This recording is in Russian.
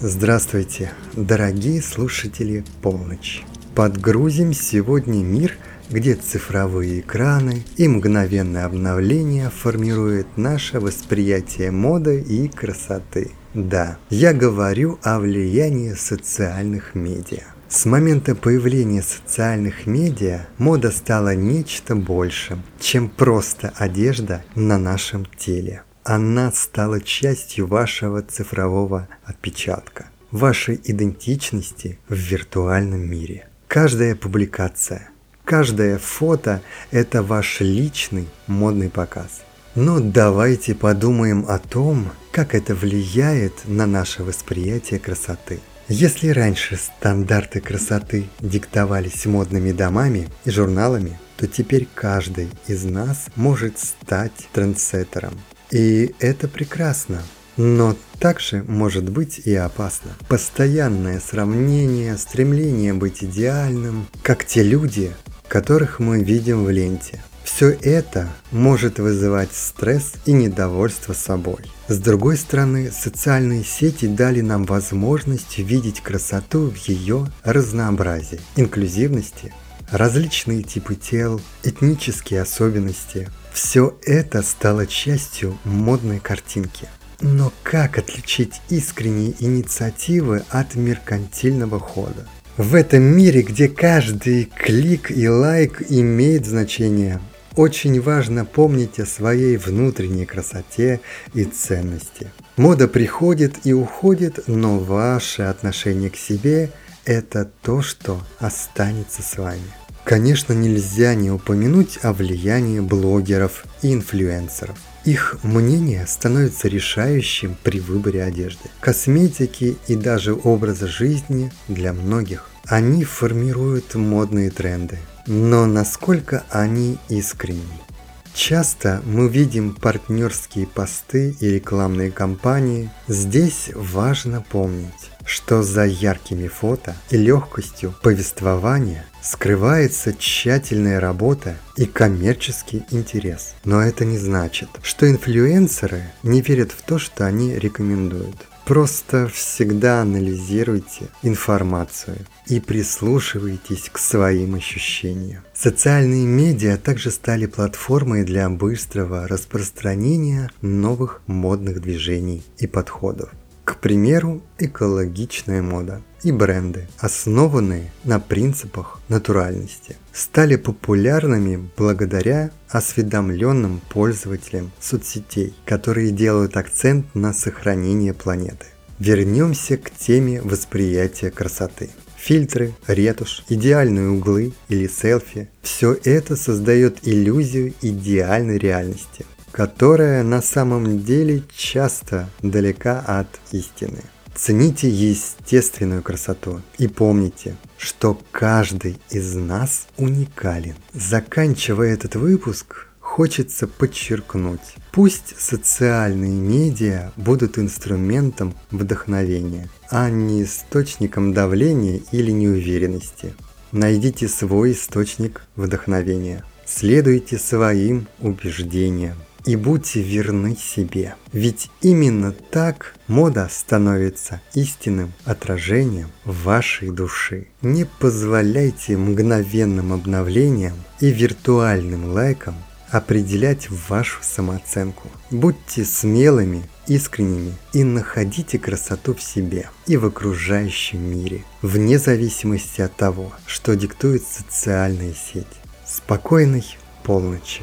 Здравствуйте, дорогие слушатели «Полночь». Подгрузим сегодня мир, где цифровые экраны и мгновенное обновление формируют наше восприятие моды и красоты. Да, я говорю о влиянии социальных медиа. С момента появления социальных медиа мода стала нечто большим, чем просто одежда на нашем теле она стала частью вашего цифрового отпечатка, вашей идентичности в виртуальном мире. Каждая публикация, каждое фото – это ваш личный модный показ. Но давайте подумаем о том, как это влияет на наше восприятие красоты. Если раньше стандарты красоты диктовались модными домами и журналами, то теперь каждый из нас может стать трендсеттером. И это прекрасно. Но также может быть и опасно. Постоянное сравнение, стремление быть идеальным, как те люди, которых мы видим в ленте. Все это может вызывать стресс и недовольство собой. С другой стороны, социальные сети дали нам возможность видеть красоту в ее разнообразии, инклюзивности, различные типы тел, этнические особенности, все это стало частью модной картинки. Но как отличить искренние инициативы от меркантильного хода? В этом мире, где каждый клик и лайк имеет значение, очень важно помнить о своей внутренней красоте и ценности. Мода приходит и уходит, но ваше отношение к себе – это то, что останется с вами. Конечно, нельзя не упомянуть о влиянии блогеров и инфлюенсеров. Их мнение становится решающим при выборе одежды, косметики и даже образа жизни для многих. Они формируют модные тренды. Но насколько они искренни? Часто мы видим партнерские посты и рекламные кампании. Здесь важно помнить, что за яркими фото и легкостью повествования скрывается тщательная работа и коммерческий интерес. Но это не значит, что инфлюенсеры не верят в то, что они рекомендуют. Просто всегда анализируйте информацию и прислушивайтесь к своим ощущениям. Социальные медиа также стали платформой для быстрого распространения новых модных движений и подходов. К примеру, экологичная мода и бренды, основанные на принципах натуральности, стали популярными благодаря осведомленным пользователям соцсетей, которые делают акцент на сохранение планеты. Вернемся к теме восприятия красоты. Фильтры, ретушь, идеальные углы или селфи – все это создает иллюзию идеальной реальности – которая на самом деле часто далека от истины. Цените естественную красоту и помните, что каждый из нас уникален. Заканчивая этот выпуск, хочется подчеркнуть, пусть социальные медиа будут инструментом вдохновения, а не источником давления или неуверенности. Найдите свой источник вдохновения. Следуйте своим убеждениям и будьте верны себе. Ведь именно так мода становится истинным отражением вашей души. Не позволяйте мгновенным обновлениям и виртуальным лайкам определять вашу самооценку. Будьте смелыми, искренними и находите красоту в себе и в окружающем мире, вне зависимости от того, что диктует социальная сеть. Спокойной полночи